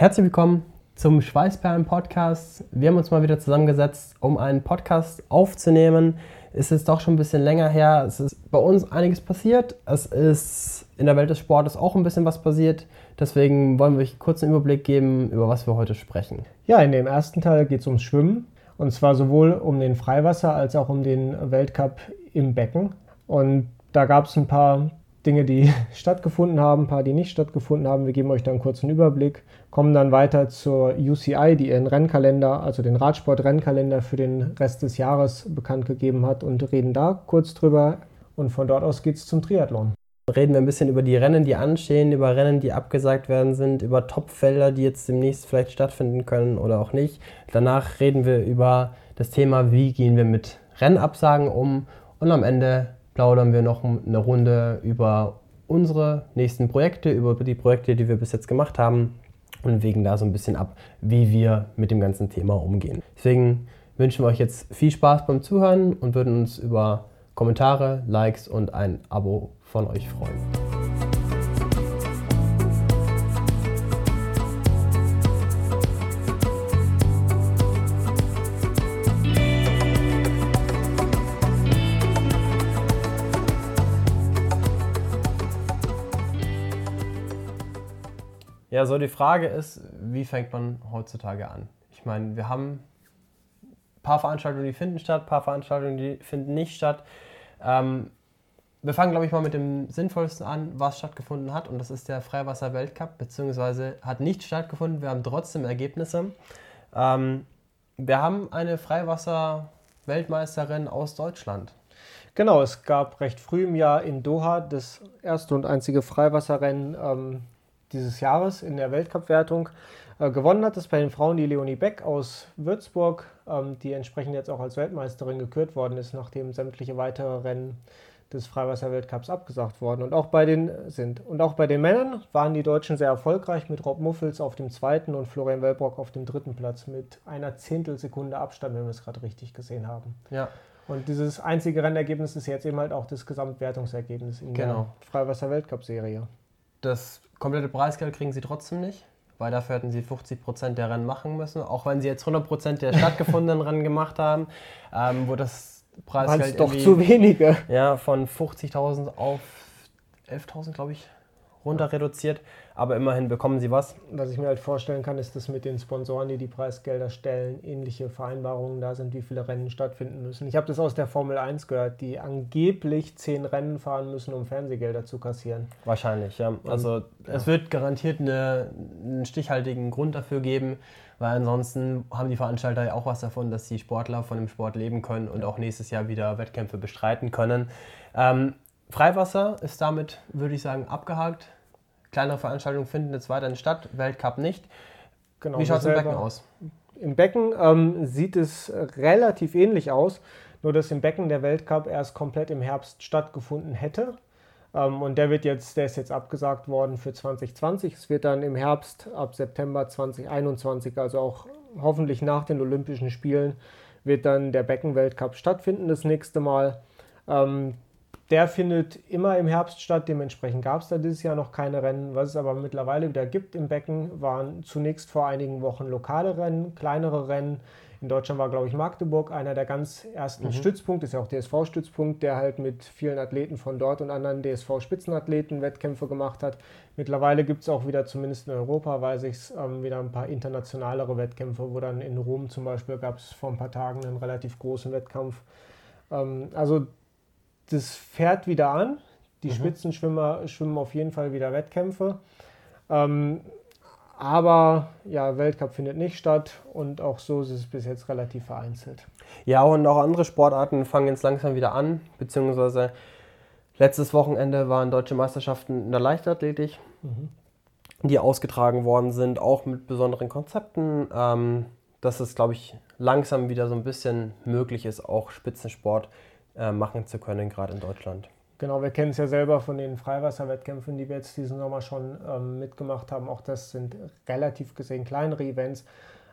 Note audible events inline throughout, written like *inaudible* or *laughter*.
Herzlich willkommen zum Schweißperlen-Podcast. Wir haben uns mal wieder zusammengesetzt, um einen Podcast aufzunehmen. Ist doch schon ein bisschen länger her. Es ist bei uns einiges passiert. Es ist in der Welt des Sportes auch ein bisschen was passiert. Deswegen wollen wir euch kurz einen Überblick geben, über was wir heute sprechen. Ja, in dem ersten Teil geht es ums Schwimmen. Und zwar sowohl um den Freiwasser als auch um den Weltcup im Becken. Und da gab es ein paar Dinge, die *laughs* stattgefunden haben, ein paar, die nicht stattgefunden haben. Wir geben euch dann einen kurzen Überblick, kommen dann weiter zur UCI, die ihren Rennkalender, also den Radsport-Rennkalender für den Rest des Jahres bekannt gegeben hat und reden da kurz drüber. Und von dort aus geht es zum Triathlon. Reden wir ein bisschen über die Rennen, die anstehen, über Rennen, die abgesagt werden sind, über Topfelder, die jetzt demnächst vielleicht stattfinden können oder auch nicht. Danach reden wir über das Thema, wie gehen wir mit Rennabsagen um und am Ende plaudern wir noch eine Runde über unsere nächsten Projekte, über die Projekte, die wir bis jetzt gemacht haben und wägen da so ein bisschen ab, wie wir mit dem ganzen Thema umgehen. Deswegen wünschen wir euch jetzt viel Spaß beim Zuhören und würden uns über Kommentare, Likes und ein Abo von euch freuen. Ja, so die Frage ist, wie fängt man heutzutage an? Ich meine, wir haben ein paar Veranstaltungen, die finden statt, ein paar Veranstaltungen, die finden nicht statt. Ähm, wir fangen, glaube ich, mal mit dem sinnvollsten an, was stattgefunden hat. Und das ist der Freiwasser-Weltcup, beziehungsweise hat nicht stattgefunden. Wir haben trotzdem Ergebnisse. Ähm, wir haben eine Freiwasser-Weltmeisterin aus Deutschland. Genau, es gab recht früh im Jahr in Doha das erste und einzige Freiwasserrennen ähm, dieses Jahres in der Weltcup-Wertung. Äh, gewonnen hat es bei den Frauen die Leonie Beck aus Würzburg, ähm, die entsprechend jetzt auch als Weltmeisterin gekürt worden ist, nachdem sämtliche weitere Rennen des Freiwasser-Weltcups abgesagt worden und auch bei den sind. Und auch bei den Männern waren die Deutschen sehr erfolgreich mit Rob Muffels auf dem zweiten und Florian Wellbrock auf dem dritten Platz mit einer Zehntelsekunde Abstand, wenn wir es gerade richtig gesehen haben. Ja. Und dieses einzige Rennergebnis ist jetzt eben halt auch das Gesamtwertungsergebnis in genau. der Freiwasser-Weltcup-Serie. Das komplette Preisgeld kriegen sie trotzdem nicht, weil dafür hätten sie 50 Prozent der Rennen machen müssen. Auch wenn sie jetzt 100 Prozent der stattgefundenen *laughs* Rennen gemacht haben, ähm, wo das Preisgeld doch zu wenige. Ja, von 50.000 auf 11.000, glaube ich, runter reduziert. Aber immerhin bekommen sie was. Was ich mir halt vorstellen kann, ist, dass mit den Sponsoren, die die Preisgelder stellen, ähnliche Vereinbarungen da sind, wie viele Rennen stattfinden müssen. Ich habe das aus der Formel 1 gehört, die angeblich zehn Rennen fahren müssen, um Fernsehgelder zu kassieren. Wahrscheinlich, ja. Also Und, ja. es wird garantiert eine, einen stichhaltigen Grund dafür geben, weil ansonsten haben die Veranstalter ja auch was davon, dass die Sportler von dem Sport leben können und auch nächstes Jahr wieder Wettkämpfe bestreiten können. Ähm, Freiwasser ist damit, würde ich sagen, abgehakt. Kleinere Veranstaltungen finden jetzt weiterhin statt, Weltcup nicht. Genau, Wie schaut es im Becken aus? Im Becken ähm, sieht es relativ ähnlich aus, nur dass im Becken der Weltcup erst komplett im Herbst stattgefunden hätte. Ähm, und der wird jetzt, der ist jetzt abgesagt worden für 2020. Es wird dann im Herbst ab September 2021, also auch hoffentlich nach den Olympischen Spielen, wird dann der Beckenweltcup stattfinden das nächste Mal. Ähm, der findet immer im Herbst statt, dementsprechend gab es da dieses Jahr noch keine Rennen. Was es aber mittlerweile wieder gibt im Becken, waren zunächst vor einigen Wochen lokale Rennen, kleinere Rennen. In Deutschland war, glaube ich, Magdeburg einer der ganz ersten mhm. Stützpunkte, ist ja auch DSV-Stützpunkt, der halt mit vielen Athleten von dort und anderen DSV-Spitzenathleten Wettkämpfe gemacht hat. Mittlerweile gibt es auch wieder, zumindest in Europa, weiß ich es, ähm, wieder ein paar internationalere Wettkämpfe, wo dann in Rom zum Beispiel gab es vor ein paar Tagen einen relativ großen Wettkampf. Ähm, also das fährt wieder an. Die mhm. Spitzenschwimmer schwimmen auf jeden Fall wieder Wettkämpfe. Ähm, aber ja, Weltcup findet nicht statt und auch so ist es bis jetzt relativ vereinzelt. Ja, und auch andere Sportarten fangen jetzt langsam wieder an, beziehungsweise letztes Wochenende waren deutsche Meisterschaften in der Leichtathletik, mhm. die ausgetragen worden sind, auch mit besonderen Konzepten. Ähm, dass es, glaube ich, langsam wieder so ein bisschen möglich ist, auch Spitzensport äh, machen zu können, gerade in Deutschland. Genau, wir kennen es ja selber von den Freiwasserwettkämpfen, die wir jetzt diesen Sommer schon ähm, mitgemacht haben. Auch das sind relativ gesehen kleinere Events.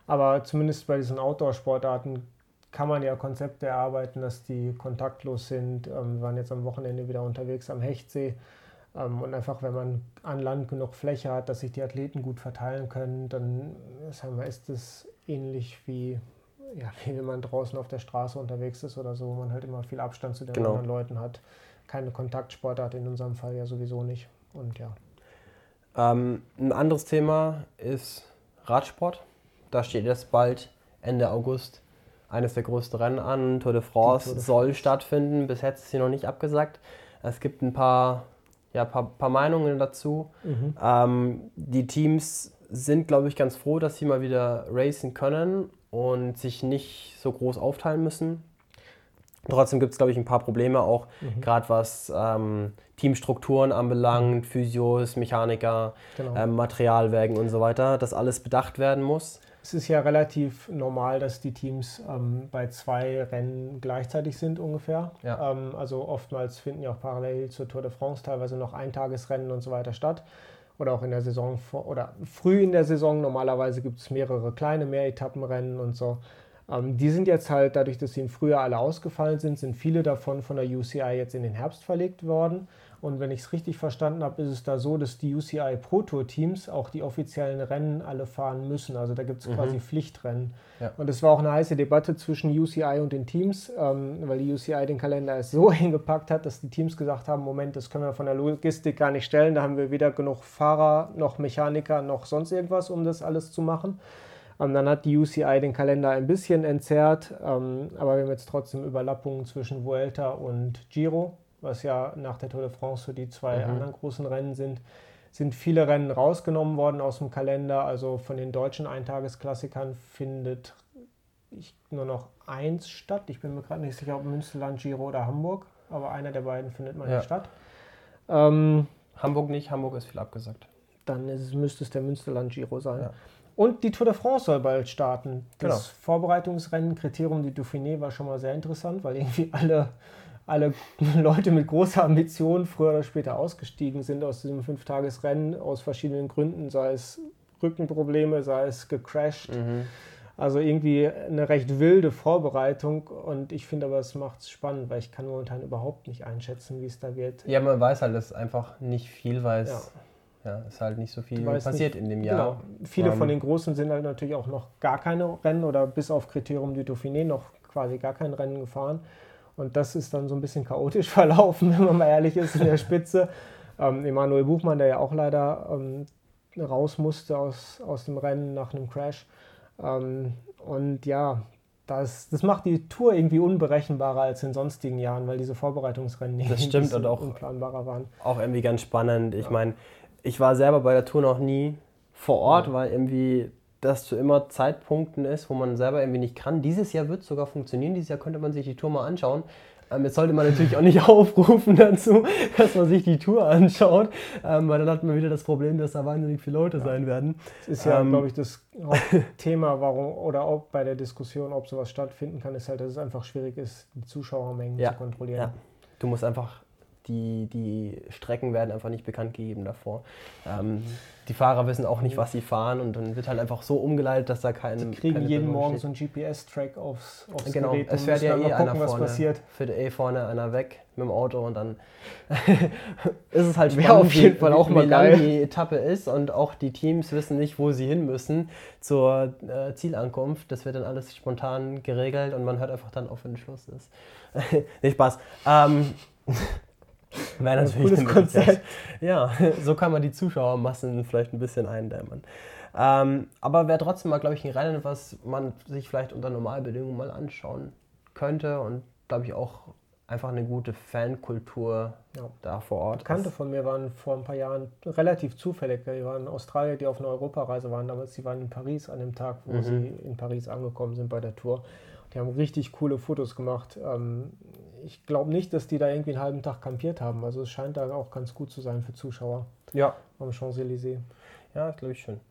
Aber zumindest bei diesen Outdoor-Sportarten kann man ja Konzepte erarbeiten, dass die kontaktlos sind. Ähm, wir waren jetzt am Wochenende wieder unterwegs am Hechtsee. Ähm, und einfach, wenn man an Land genug Fläche hat, dass sich die Athleten gut verteilen können, dann wir, ist es ähnlich wie, ja, wie *laughs* wenn man draußen auf der Straße unterwegs ist oder so, wo man halt immer viel Abstand zu den genau. anderen Leuten hat. Keine Kontaktsportart in unserem Fall ja sowieso nicht. Und ja. Ähm, ein anderes Thema ist Radsport. Da steht jetzt bald Ende August eines der größten Rennen an. Tour de France Tour de soll France. stattfinden. Bis jetzt ist sie noch nicht abgesagt. Es gibt ein paar, ja, paar, paar Meinungen dazu. Mhm. Ähm, die Teams sind, glaube ich, ganz froh, dass sie mal wieder racen können und sich nicht so groß aufteilen müssen. Trotzdem gibt es, glaube ich, ein paar Probleme auch, mhm. gerade was ähm, Teamstrukturen anbelangt, Physios, Mechaniker, genau. ähm, Materialwägen und so weiter, dass alles bedacht werden muss. Es ist ja relativ normal, dass die Teams ähm, bei zwei Rennen gleichzeitig sind ungefähr. Ja. Ähm, also oftmals finden ja auch parallel zur Tour de France teilweise noch Eintagesrennen und so weiter statt. Oder auch in der Saison oder früh in der Saison. Normalerweise gibt es mehrere kleine Mehretappenrennen und so. Ähm, die sind jetzt halt, dadurch, dass sie im Frühjahr alle ausgefallen sind, sind viele davon von der UCI jetzt in den Herbst verlegt worden. Und wenn ich es richtig verstanden habe, ist es da so, dass die UCI Pro Tour Teams auch die offiziellen Rennen alle fahren müssen. Also da gibt es mhm. quasi Pflichtrennen. Ja. Und es war auch eine heiße Debatte zwischen UCI und den Teams, ähm, weil die UCI den Kalender so *laughs* hingepackt hat, dass die Teams gesagt haben, Moment, das können wir von der Logistik gar nicht stellen. Da haben wir weder genug Fahrer noch Mechaniker noch sonst irgendwas, um das alles zu machen. Ähm, dann hat die UCI den Kalender ein bisschen entzerrt, ähm, aber wir haben jetzt trotzdem Überlappungen zwischen Vuelta und Giro, was ja nach der Tour de France so die zwei mhm. anderen großen Rennen sind. Sind viele Rennen rausgenommen worden aus dem Kalender. Also von den deutschen Eintagesklassikern findet ich, nur noch eins statt. Ich bin mir gerade nicht sicher, ob Münsterland, Giro oder Hamburg, aber einer der beiden findet mal ja. nicht statt. Ähm, Hamburg nicht, Hamburg ist viel abgesagt. Dann ist, müsste es der Münsterland Giro sein. Ja. Und die Tour de France soll bald starten. Das genau. Vorbereitungsrennen, Kriterium die Dauphiné war schon mal sehr interessant, weil irgendwie alle, alle *laughs* Leute mit großer Ambition früher oder später ausgestiegen sind aus diesem Fünftagesrennen aus verschiedenen Gründen, sei es Rückenprobleme, sei es gecrashed. Mhm. Also irgendwie eine recht wilde Vorbereitung und ich finde aber, es macht es spannend, weil ich kann momentan überhaupt nicht einschätzen, wie es da wird. Ja, man weiß halt, dass einfach nicht viel weiß. Ja ja, ist halt nicht so viel passiert nicht, in dem Jahr. Genau. Viele um, von den Großen sind halt natürlich auch noch gar keine Rennen oder bis auf Kriterium du Dauphiné noch quasi gar kein Rennen gefahren. Und das ist dann so ein bisschen chaotisch *laughs* verlaufen, wenn man mal ehrlich ist, in der Spitze. *laughs* Ähm, Emanuel Buchmann, der ja auch leider ähm, raus musste aus, aus dem Rennen nach einem Crash. Ähm, und ja, das, das macht die Tour irgendwie unberechenbarer als in sonstigen Jahren, weil diese Vorbereitungsrennen das stimmt und auch unplanbarer waren. Auch irgendwie ganz spannend. Ich ja. meine, ich war selber bei der Tour noch nie vor Ort, ja. weil irgendwie das zu immer Zeitpunkten ist, wo man selber irgendwie nicht kann. Dieses Jahr wird es sogar funktionieren. Dieses Jahr könnte man sich die Tour mal anschauen. Ähm, jetzt sollte man natürlich auch nicht *laughs* aufrufen dazu, dass man sich die Tour anschaut, ähm, weil dann hat man wieder das Problem, dass da wahnsinnig viele Leute ja. sein werden. Das ist ja, ähm, glaube ich, das *laughs* Thema, warum oder auch bei der Diskussion, ob sowas stattfinden kann, ist halt, dass es einfach schwierig ist, die Zuschauermengen ja. zu kontrollieren. Ja. Du musst einfach die, die Strecken werden einfach nicht bekannt gegeben davor. Ähm, die Fahrer wissen auch nicht, was sie fahren und dann wird halt einfach so umgeleitet, dass da keine. Die kriegen keine jeden Morgen so einen GPS-Track aufs, aufs genau. Gerät. Es fährt ja eh gucken, einer vorne, passiert. Fährt eh vorne einer weg mit dem Auto und dann *laughs* ist es halt schwer auf jeden Fall auch mal wie lang die Etappe ist und auch die Teams wissen nicht, wo sie hin müssen zur äh, Zielankunft. Das wird dann alles spontan geregelt und man hört einfach dann auf, wenn Schluss ist. *laughs* nicht Spaß. Ähm, *laughs* *laughs* Wäre natürlich ein cooles Konzept. Ja, *laughs* so kann man die Zuschauermassen vielleicht ein bisschen eindämmen. Ähm, aber wäre trotzdem mal, glaube ich, ein Rennen, was man sich vielleicht unter Normalbedingungen mal anschauen könnte und, glaube ich, auch einfach eine gute Fankultur ja. da vor Ort. Bekannte von mir waren vor ein paar Jahren relativ zufällig. Die waren Australier, die auf einer Europareise waren damals. Die waren in Paris an dem Tag, wo mhm. sie in Paris angekommen sind bei der Tour. Die haben richtig coole Fotos gemacht. Ähm, ich glaube nicht, dass die da irgendwie einen halben Tag kampiert haben. Also es scheint da auch ganz gut zu sein für Zuschauer. Ja. Am Champs-Élysées. Ja, glaube ich schon.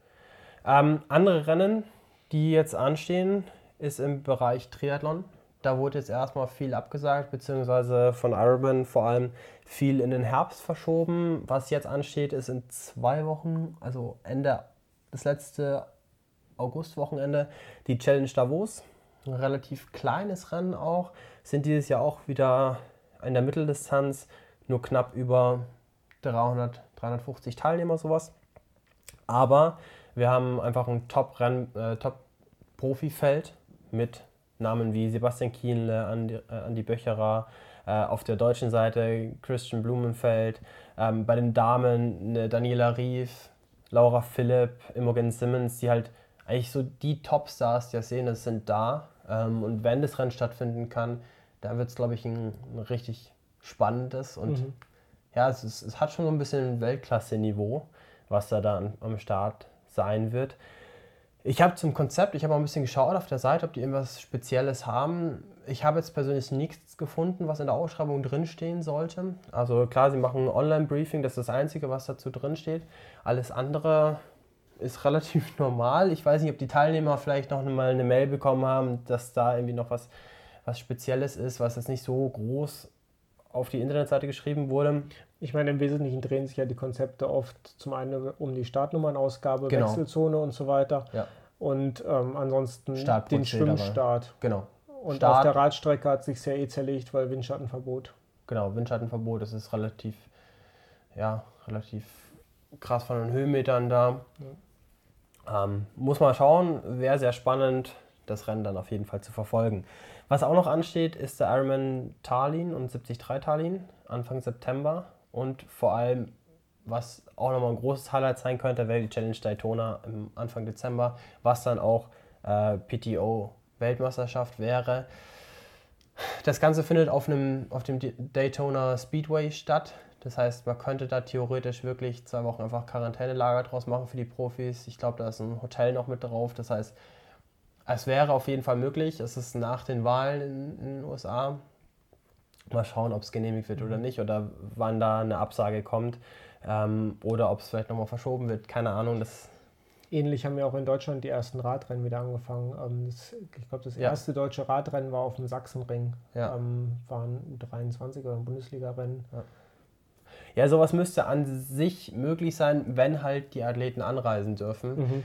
Ähm, andere Rennen, die jetzt anstehen, ist im Bereich Triathlon. Da wurde jetzt erstmal viel abgesagt, beziehungsweise von Ironman vor allem viel in den Herbst verschoben. Was jetzt ansteht, ist in zwei Wochen, also Ende das letzte Augustwochenende, die Challenge Davos. Ein relativ kleines Rennen auch sind dieses Jahr auch wieder in der Mitteldistanz nur knapp über 300, 350 Teilnehmer, sowas. Aber wir haben einfach ein Top-Profi-Feld äh, Top mit Namen wie Sebastian Kienle, Andi, äh, Andi Böcherer, äh, auf der deutschen Seite Christian Blumenfeld, ähm, bei den Damen eine Daniela Rief, Laura Philipp, Imogen Simmons, die halt eigentlich so die Topstars der Szene sind da. Ähm, und wenn das Rennen stattfinden kann, da wird es, glaube ich, ein, ein, richtig spannendes und mhm. ja, es, ist, es hat schon so ein bisschen Weltklasse-Niveau, was da dann am Start sein wird. Ich habe zum Konzept, ich habe auch ein bisschen geschaut auf der Seite, ob die irgendwas Spezielles haben. Ich habe jetzt persönlich nichts gefunden, was in der Ausschreibung drinstehen sollte. Also klar, sie machen ein Online-Briefing, das ist das Einzige, was dazu drinsteht. Alles andere ist *laughs* relativ normal. Ich weiß nicht, ob die Teilnehmer vielleicht noch mal eine Mail bekommen haben, dass da irgendwie noch was, was Spezielles ist, was jetzt nicht so groß auf die Internetseite geschrieben wurde. Ich meine, im Wesentlichen drehen sich ja die Konzepte oft zum einen um die Startnummernausgabe, genau. Wechselzone und so weiter. Ja. Und ähm, ansonsten den Schwimmstart. Genau. Und Start. auf der Radstrecke hat sich ja eh zerlegt, weil Windschattenverbot. Genau, Windschattenverbot, das ist relativ, ja, relativ krass von den Höhenmetern da. Ja. Ähm, muss man schauen, wäre sehr spannend, das Rennen dann auf jeden Fall zu verfolgen. Was auch noch ansteht, ist der Ironman Tallinn und 73 Tallinn Anfang September. Und vor allem, was auch nochmal ein großes Highlight sein könnte, wäre die Challenge Daytona im Anfang Dezember, was dann auch äh, PTO-Weltmeisterschaft wäre. Das Ganze findet auf, einem, auf dem Daytona Speedway statt. Das heißt, man könnte da theoretisch wirklich zwei Wochen einfach Quarantänelager draus machen für die Profis. Ich glaube, da ist ein Hotel noch mit drauf. Das heißt, es wäre auf jeden Fall möglich. Es ist nach den Wahlen in, in den USA. Mal schauen, ob es genehmigt wird oder mhm. nicht oder wann da eine Absage kommt ähm, oder ob es vielleicht nochmal verschoben wird. Keine Ahnung. Das Ähnlich haben ja auch in Deutschland die ersten Radrennen wieder angefangen. Ähm, das, ich glaube, das erste ja. deutsche Radrennen war auf dem Sachsenring. Ja. Ähm, waren U23 oder ein Bundesliga-Rennen. Ja. ja. sowas müsste an sich möglich sein, wenn halt die Athleten anreisen dürfen. Mhm.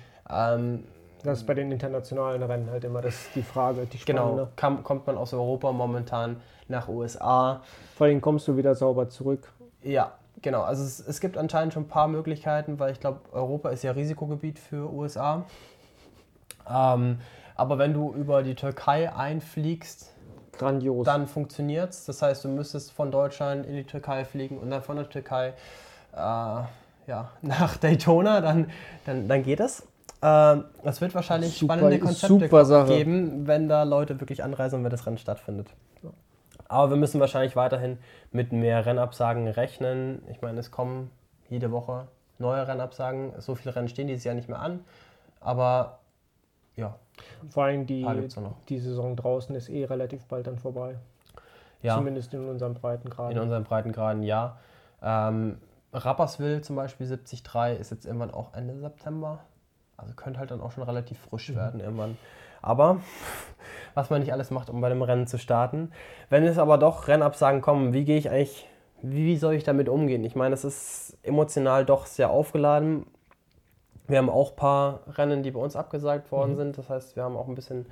Das ist bei den internationalen Rennen halt immer das, die Frage, die genau. spannende. Genau, kommt man aus Europa momentan nach USA. Vor allem kommst du wieder sauber zurück. Ja, genau. Also es, es gibt anscheinend schon ein paar Möglichkeiten, weil ich glaube, Europa ist ja Risikogebiet für USA. Ähm, aber wenn du über die Türkei einfliegst, Grandios. dann funktioniert es. Das heißt, du müsstest von Deutschland in die Türkei fliegen und dann von der Türkei äh, ja, *laughs* nach Daytona, dann, dann, dann geht es. Ähm, es wird wahrscheinlich super, spannende Konzepte geben, wenn da Leute wirklich anreisen und wenn das Rennen stattfindet. Aber wir müssen wahrscheinlich weiterhin mit mehr Rennabsagen rechnen. Ich meine, es kommen jede Woche neue Rennabsagen. So viele Rennen stehen dieses Jahr nicht mehr an. Aber ja. Vor allem die, die Saison draußen ist eh relativ bald dann vorbei. Ja. Zumindest in unseren Breitengraden. In unseren Breitengraden, ja. Ähm, Rapperswil zum Beispiel 73 ist jetzt irgendwann auch Ende September. Also könnte halt dann auch schon relativ frisch mhm. werden irgendwann. Aber *laughs* was man nicht alles macht, um bei dem Rennen zu starten. Wenn es aber doch Rennabsagen kommen, wie gehe ich eigentlich, wie soll ich damit umgehen? Ich meine, es ist emotional doch sehr aufgeladen. Wir haben auch ein paar Rennen, die bei uns abgesagt worden mhm. sind. Das heißt, wir haben auch ein bisschen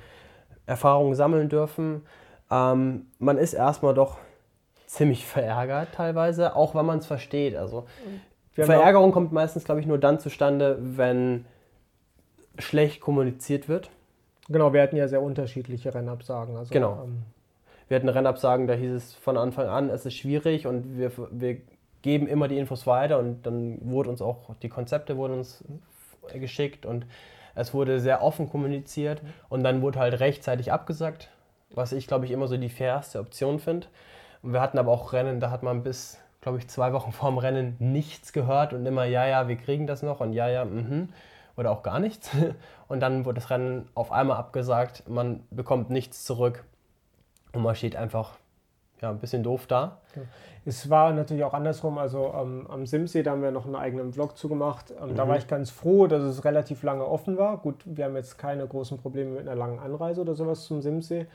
Erfahrung sammeln dürfen. Ähm, man ist erstmal doch ziemlich verärgert teilweise, auch wenn man es versteht. Also Verärgerung kommt meistens, glaube ich, nur dann zustande, wenn schlecht kommuniziert wird. Genau, wir hatten ja sehr unterschiedliche Rennabsagen. Also, genau. Ähm, wir hatten Rennabsagen, da hieß es von Anfang an, es ist schwierig und wir, wir geben immer die Infos weiter und dann wurden uns auch die Konzepte wurden uns geschickt und es wurde sehr offen kommuniziert und dann wurde halt rechtzeitig abgesagt, was ich glaube ich immer so die fairste Option finde. Wir hatten aber auch Rennen, da hat man bis glaube ich zwei Wochen vorm Rennen nichts gehört und immer ja ja wir kriegen das noch und ja ja mhm oder auch gar nichts. *laughs* Und dann wurde das Rennen auf einmal abgesagt, man bekommt nichts zurück und man steht einfach ja, ein bisschen doof da. Es war natürlich auch andersrum. Also ähm, am Simsee, da haben wir noch einen eigenen Vlog zugemacht. Ähm, mhm. Da war ich ganz froh, dass es relativ lange offen war. Gut, wir haben jetzt keine großen Probleme mit einer langen Anreise oder sowas zum Simsee.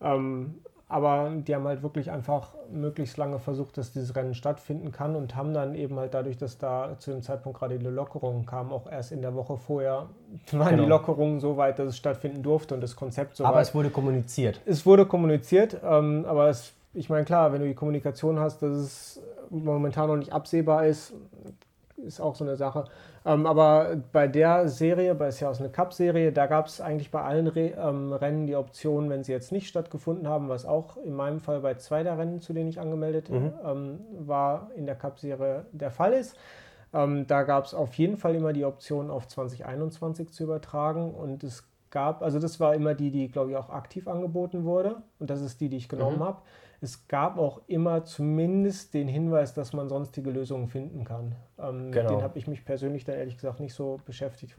Ähm, aber die haben halt wirklich einfach möglichst lange versucht, dass dieses Rennen stattfinden kann und haben dann eben halt dadurch, dass da zu dem Zeitpunkt gerade die Lockerungen kamen, auch erst in der Woche vorher *laughs* waren genau. die Lockerungen so weit, dass es stattfinden durfte und das Konzept so Aber weit. es wurde kommuniziert. Es wurde kommuniziert, ähm, aber es, ich meine, klar, wenn du die Kommunikation hast, dass es momentan noch nicht absehbar ist, ist auch so eine Sache. Ähm, aber bei der Serie, bei es ja aus einer Cup-Serie, da gab es eigentlich bei allen Re ähm, Rennen die Option, wenn sie jetzt nicht stattgefunden haben, was auch in meinem Fall bei zwei der Rennen, zu denen ich angemeldet mhm. ähm, war, in der Cup-Serie der Fall ist. Ähm, da gab es auf jeden Fall immer die Option, auf 2021 zu übertragen und es gab, also das war immer die, die, glaube ich, auch aktiv angeboten wurde und das ist die, die ich genommen mhm. habe es gab auch immer zumindest den Hinweis, dass man sonstige Lösungen finden kann. Ähm, genau. Den habe ich mich persönlich dann ehrlich gesagt nicht so beschäftigt.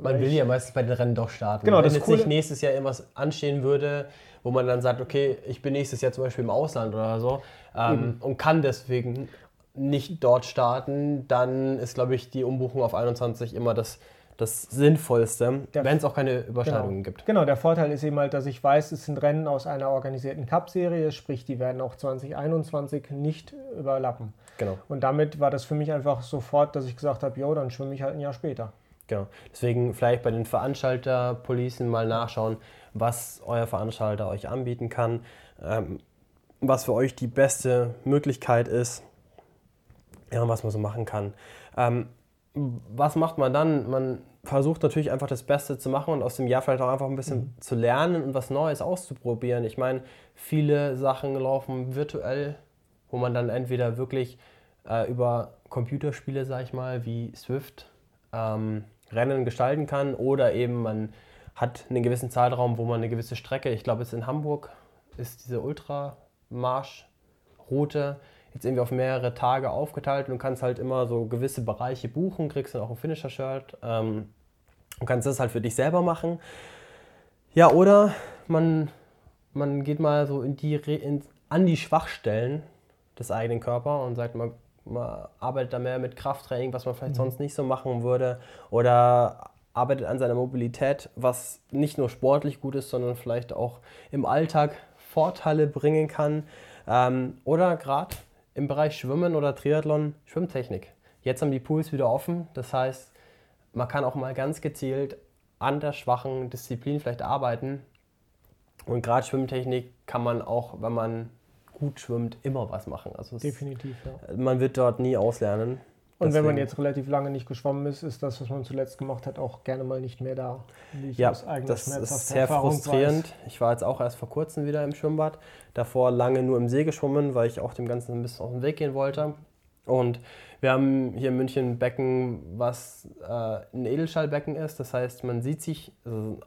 Man will ja meistens bei den Rennen doch starten. Genau, Wenn jetzt nicht nächstes Jahr irgendwas anstehen würde, wo man dann sagt, okay, ich bin nächstes Jahr zum Beispiel im Ausland oder so ähm, und kann deswegen nicht dort starten, dann ist, glaube ich, die Umbuchung auf 21 immer das das Sinnvollste, wenn es auch keine Überschneidungen genau. gibt. Genau, der Vorteil ist eben halt, dass ich weiß, es sind Rennen aus einer organisierten Cup-Serie, sprich, die werden auch 2021 nicht überlappen. Genau. Und damit war das für mich einfach sofort, dass ich gesagt habe, jo, dann schwimme ich halt ein Jahr später. Genau. Deswegen vielleicht bei den Veranstalterpolicen mal nachschauen, was euer Veranstalter euch anbieten kann, ähm, was für euch die beste Möglichkeit ist, ja, was man so machen kann. Ähm, was macht man dann? Man versucht natürlich einfach das Beste zu machen und aus dem Jahr vielleicht auch einfach ein bisschen mhm. zu lernen und was Neues auszuprobieren. Ich meine, viele Sachen laufen virtuell, wo man dann entweder wirklich äh, über Computerspiele, sag ich mal, wie Swift ähm, Rennen gestalten kann oder eben man hat einen gewissen Zeitraum, wo man eine gewisse Strecke, ich glaube, es in Hamburg ist diese Ultramarsch-Route, jetzt irgendwie auf mehrere Tage aufgeteilt und du kannst halt immer so gewisse Bereiche buchen, kriegst dann auch ein Finisher-Shirt ähm, und kannst das halt für dich selber machen. Ja, oder man, man geht mal so in die, in, an die Schwachstellen des eigenen Körpers und sagt, man, man arbeitet da mehr mit Krafttraining, was man vielleicht mhm. sonst nicht so machen würde. Oder arbeitet an seiner Mobilität, was nicht nur sportlich gut ist, sondern vielleicht auch im Alltag Vorteile bringen kann. Ähm, oder gerade im Bereich Schwimmen oder Triathlon Schwimmtechnik. Jetzt haben die Pools wieder offen, das heißt, man kann auch mal ganz gezielt an der schwachen Disziplin vielleicht arbeiten. Und gerade Schwimmtechnik kann man auch, wenn man gut schwimmt, immer was machen. Also Definitiv, ja. Man wird dort nie auslernen. Und Deswegen. wenn man jetzt relativ lange nicht geschwommen ist, ist das, was man zuletzt gemacht hat, auch gerne mal nicht mehr da. ja, das ist sehr Erfahrung frustrierend. Weiß. Ich war jetzt auch erst vor kurzem wieder im Schwimmbad. Davor lange nur im See geschwommen, weil ich auch dem Ganzen ein bisschen aus dem Weg gehen wollte. Und wir haben hier in München ein Becken, was äh, ein Edelschallbecken ist. Das heißt, man sieht sich, also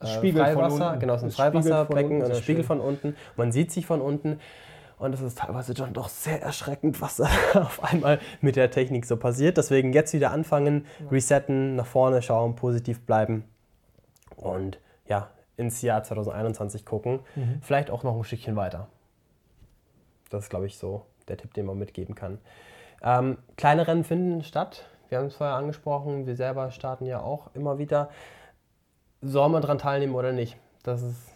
äh, Spiegel Freiwasser, genau, es ist ein Freiwasserbecken ein Spiegel von unten. Man sieht sich von unten. Und es ist teilweise dann doch sehr erschreckend, was da *laughs* auf einmal mit der Technik so passiert. Deswegen jetzt wieder anfangen, resetten, nach vorne schauen, positiv bleiben und ja, ins Jahr 2021 gucken. Mhm. Vielleicht auch noch ein Stückchen weiter. Das ist, glaube ich, so der Tipp, den man mitgeben kann. Ähm, kleine Rennen finden statt. Wir haben es vorher angesprochen, wir selber starten ja auch immer wieder. Soll man daran teilnehmen oder nicht? Das ist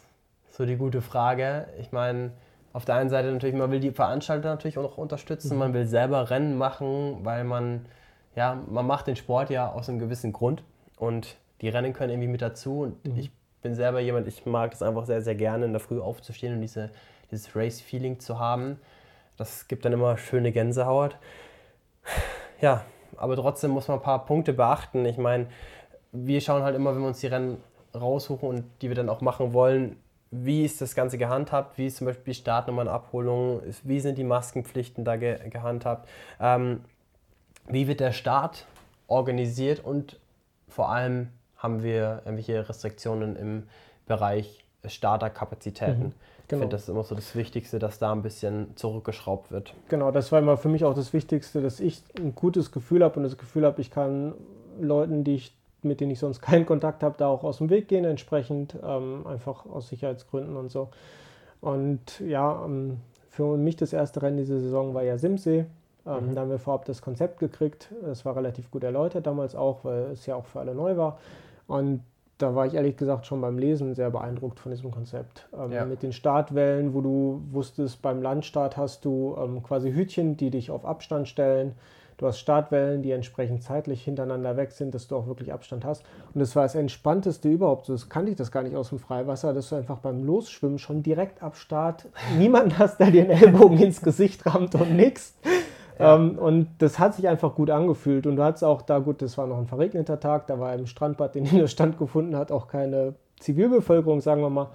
so die gute Frage. Ich meine, auf der einen Seite natürlich, man will die Veranstalter natürlich auch noch unterstützen, mhm. man will selber Rennen machen, weil man, ja, man macht den Sport ja aus einem gewissen Grund und die Rennen können irgendwie mit dazu und mhm. ich bin selber jemand, ich mag es einfach sehr, sehr gerne, in der Früh aufzustehen und diese, dieses Race-Feeling zu haben. Das gibt dann immer schöne Gänsehaut. Ja, aber trotzdem muss man ein paar Punkte beachten. Ich meine, wir schauen halt immer, wenn wir uns die Rennen raussuchen und die wir dann auch machen wollen, wie ist das Ganze gehandhabt, wie ist zum Beispiel die Startnummernabholung, wie sind die Maskenpflichten da ge gehandhabt, ähm, wie wird der Start organisiert und vor allem haben wir irgendwelche Restriktionen im Bereich Starterkapazitäten. Mhm, genau. Ich finde, das ist immer so das Wichtigste, dass da ein bisschen zurückgeschraubt wird. Genau, das war immer für mich auch das Wichtigste, dass ich ein gutes Gefühl habe und das Gefühl habe, ich kann Leuten, die ich mit denen ich sonst keinen Kontakt habe, da auch aus dem Weg gehen, entsprechend, ähm, einfach aus Sicherheitsgründen und so. Und ja, ähm, für mich das erste Rennen diese Saison war ja Simsee. Ähm, mhm. Da haben wir vorab das Konzept gekriegt. Es war relativ gut erläutert damals auch, weil es ja auch für alle neu war. Und da war ich ehrlich gesagt schon beim Lesen sehr beeindruckt von diesem Konzept. Ähm, ja. Mit den Startwellen, wo du wusstest, beim Landstart hast du ähm, quasi Hütchen, die dich auf Abstand stellen. Du hast Startwellen, die entsprechend zeitlich hintereinander weg sind, dass du auch wirklich Abstand hast. Und das war das Entspannteste überhaupt. Das kannte ich das gar nicht aus dem Freiwasser, dass du einfach beim Losschwimmen schon direkt ab Start *laughs* niemanden hast, der dir den Ellbogen ins Gesicht rammt und nix. Ja. Ähm, und das hat sich einfach gut angefühlt. Und du hattest auch da, gut, das war noch ein verregneter Tag, da war im Strandbad, den der Stand gefunden hat, auch keine Zivilbevölkerung, sagen wir mal.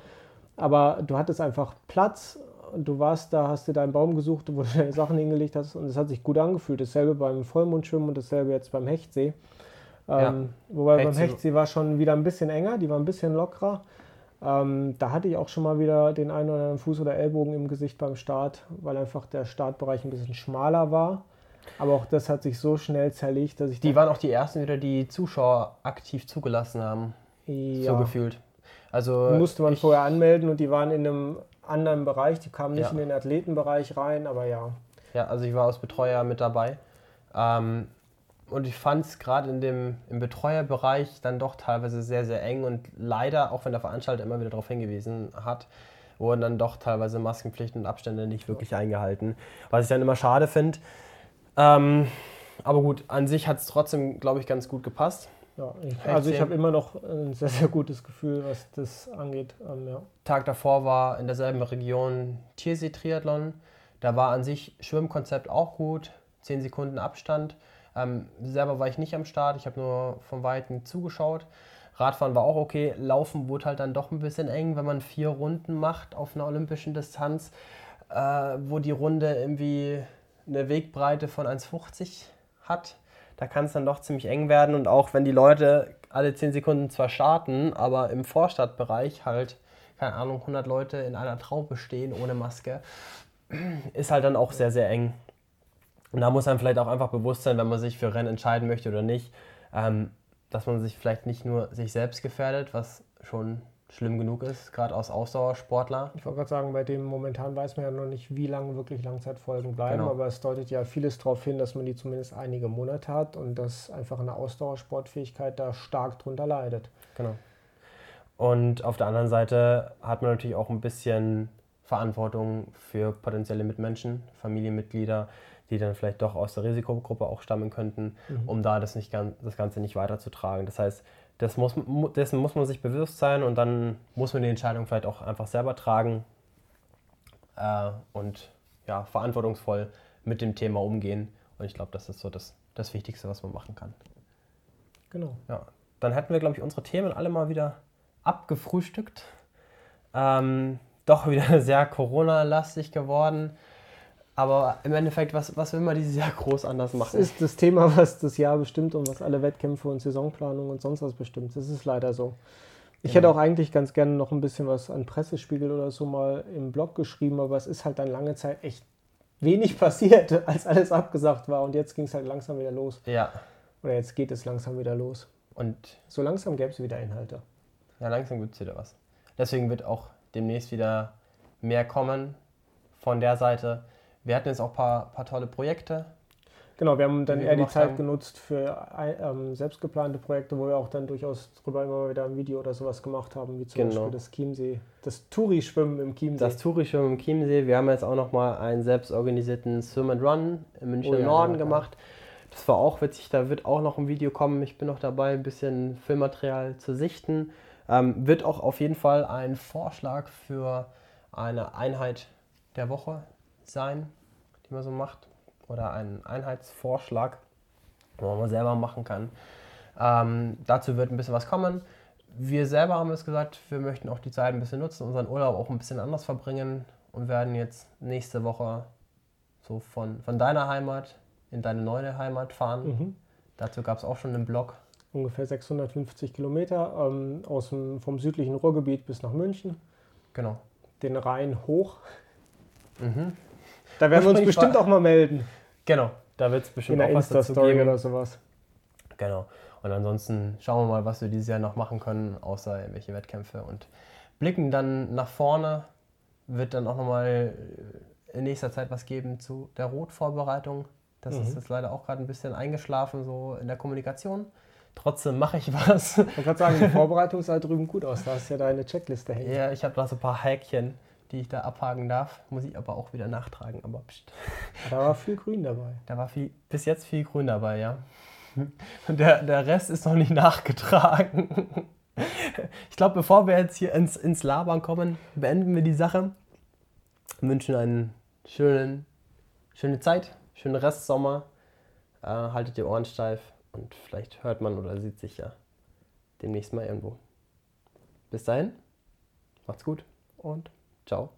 Aber du hattest einfach Platz du warst da, hast dir deinen Baum gesucht, wo du deine Sachen hingelegt hast und es hat sich gut angefühlt. Dasselbe beim Vollmondschwimmen und dasselbe jetzt beim Hechtsee. Ja. Ähm, wobei Hechtsee. beim Hechtsee war schon wieder ein bisschen enger, die war ein bisschen lockerer. Ähm, da hatte ich auch schon mal wieder den einen oder anderen Fuß oder Ellbogen im Gesicht beim Start, weil einfach der Startbereich ein bisschen schmaler war. Aber auch das hat sich so schnell zerlegt, dass ich. Die waren auch die ersten wieder, die Zuschauer aktiv zugelassen haben. Ja. So gefühlt. Also musste man vorher anmelden und die waren in einem anderen Bereich, die kamen nicht ja. in den Athletenbereich rein, aber ja. Ja, also ich war als Betreuer mit dabei. Ähm, und ich fand es gerade in dem im Betreuerbereich dann doch teilweise sehr, sehr eng und leider, auch wenn der Veranstalter immer wieder darauf hingewiesen hat, wurden dann doch teilweise Maskenpflichten und Abstände nicht wirklich eingehalten. Was ich dann immer schade finde. Ähm, aber gut, an sich hat es trotzdem, glaube ich, ganz gut gepasst. Ja, ich, also ich habe immer noch ein sehr, sehr gutes Gefühl, was das angeht. Ähm, ja. Tag davor war in derselben Region Tiersee-Triathlon. Da war an sich Schwimmkonzept auch gut, 10 Sekunden Abstand. Ähm, selber war ich nicht am Start, ich habe nur von Weitem zugeschaut. Radfahren war auch okay, Laufen wurde halt dann doch ein bisschen eng, wenn man vier Runden macht auf einer olympischen Distanz, äh, wo die Runde irgendwie eine Wegbreite von 1,50 hat da kann es dann doch ziemlich eng werden. Und auch wenn die Leute alle 10 Sekunden zwar starten, aber im Vorstadtbereich halt, keine Ahnung, 100 Leute in einer Traube stehen ohne Maske, *clears throat* ist halt dann auch sehr, sehr eng. Und da muss einem vielleicht auch einfach bewusst sein, wenn man sich für Rennen entscheiden möchte oder nicht, ähm, dass man sich vielleicht nicht nur sich selbst gefährdet, was schon schlimm genug ist, gerade aus Ausdauersportler. Ich wollte gerade sagen, bei dem momentan weiß man ja noch nicht, wie lange wirklich Langzeitfolgen bleiben, genau. aber es deutet ja vieles darauf hin, dass man die zumindest einige Monate hat und dass einfach eine Ausdauersportfähigkeit da stark drunter leidet. Genau. Und auf der anderen Seite hat man natürlich auch ein bisschen Verantwortung für potenzielle Mitmenschen, Familienmitglieder, die dann vielleicht doch aus der Risikogruppe auch stammen könnten, mhm. um da das, nicht, das Ganze nicht weiterzutragen. Das heißt, das muss, dessen muss man sich bewusst sein und dann muss man die Entscheidung vielleicht auch einfach selber tragen äh, und ja, verantwortungsvoll mit dem Thema umgehen. Und ich glaube, das ist so das, das Wichtigste, was man machen kann. Genau. Ja, dann hätten wir, glaube ich, unsere Themen alle mal wieder abgefrühstückt. Ähm, doch wieder *laughs* sehr Corona-lastig geworden. Aber im Endeffekt, was, was will man dieses Jahr groß anders machen? Das ist das Thema, was das Jahr bestimmt und was alle Wettkämpfe und Saisonplanung und sonst was bestimmt. Das ist leider so. Ich ja. hätte auch eigentlich ganz gerne noch ein bisschen was an Pressespiegel oder so mal im Blog geschrieben, aber es ist halt dann lange Zeit echt wenig *laughs* passiert, als alles abgesagt war und jetzt ging es halt langsam wieder los. Ja. Oder jetzt geht es langsam wieder los. Und so langsam gäbe es wieder Inhalte. Ja, langsam gibt es wieder was. Deswegen wird auch demnächst wieder mehr kommen von der Seite. Wir hatten jetzt auch ein paar, paar tolle Projekte. Genau, wir haben dann eher die Zeit haben. genutzt für ähm, selbstgeplante Projekte, wo wir auch dann durchaus drüber immer wieder ein Video oder sowas gemacht haben, wie zum genau. Beispiel das Chiemsee, das Touri-Schwimmen im Chiemsee. Das Touri-Schwimmen im Chiemsee. Wir haben jetzt auch nochmal einen selbstorganisierten Swim and Run im Münchner oh, ja, Norden ja, gemacht. Das war auch witzig, da wird auch noch ein Video kommen. Ich bin noch dabei, ein bisschen Filmmaterial zu sichten. Ähm, wird auch auf jeden Fall ein Vorschlag für eine Einheit der Woche sein die man so macht. Oder einen Einheitsvorschlag, wo man selber machen kann. Ähm, dazu wird ein bisschen was kommen. Wir selber haben es gesagt, wir möchten auch die Zeit ein bisschen nutzen, unseren Urlaub auch ein bisschen anders verbringen und werden jetzt nächste Woche so von, von deiner Heimat in deine neue Heimat fahren. Mhm. Dazu gab es auch schon einen Blog. Ungefähr 650 Kilometer ähm, aus dem, vom südlichen Ruhrgebiet bis nach München. Genau. Den Rhein hoch. Mhm. Da werden wir uns bestimmt auch mal melden. Genau, da wird es bestimmt auch was dazu geben. oder sowas. Genau. Und ansonsten schauen wir mal, was wir dieses Jahr noch machen können, außer welche Wettkämpfe. Und blicken dann nach vorne. Wird dann auch nochmal in nächster Zeit was geben zu der Rotvorbereitung. Das mhm. ist jetzt leider auch gerade ein bisschen eingeschlafen, so in der Kommunikation. Trotzdem mache ich *laughs* was. Ich wollte gerade sagen, die Vorbereitung sah drüben gut aus. Da hast du ja deine Checkliste hängen. Ja, ich habe da so ein paar Häkchen die ich da abhaken darf. Muss ich aber auch wieder nachtragen. Aber pst. Da war viel Grün dabei. Da war viel, bis jetzt viel Grün dabei, ja. Und der, der Rest ist noch nicht *laughs* nachgetragen. Ich glaube, bevor wir jetzt hier ins, ins Labern kommen, beenden wir die Sache. Wünschen einen schönen, schöne Zeit, schönen Restsommer. Äh, haltet die Ohren steif und vielleicht hört man oder sieht sich ja demnächst mal irgendwo. Bis dahin, macht's gut und ciao.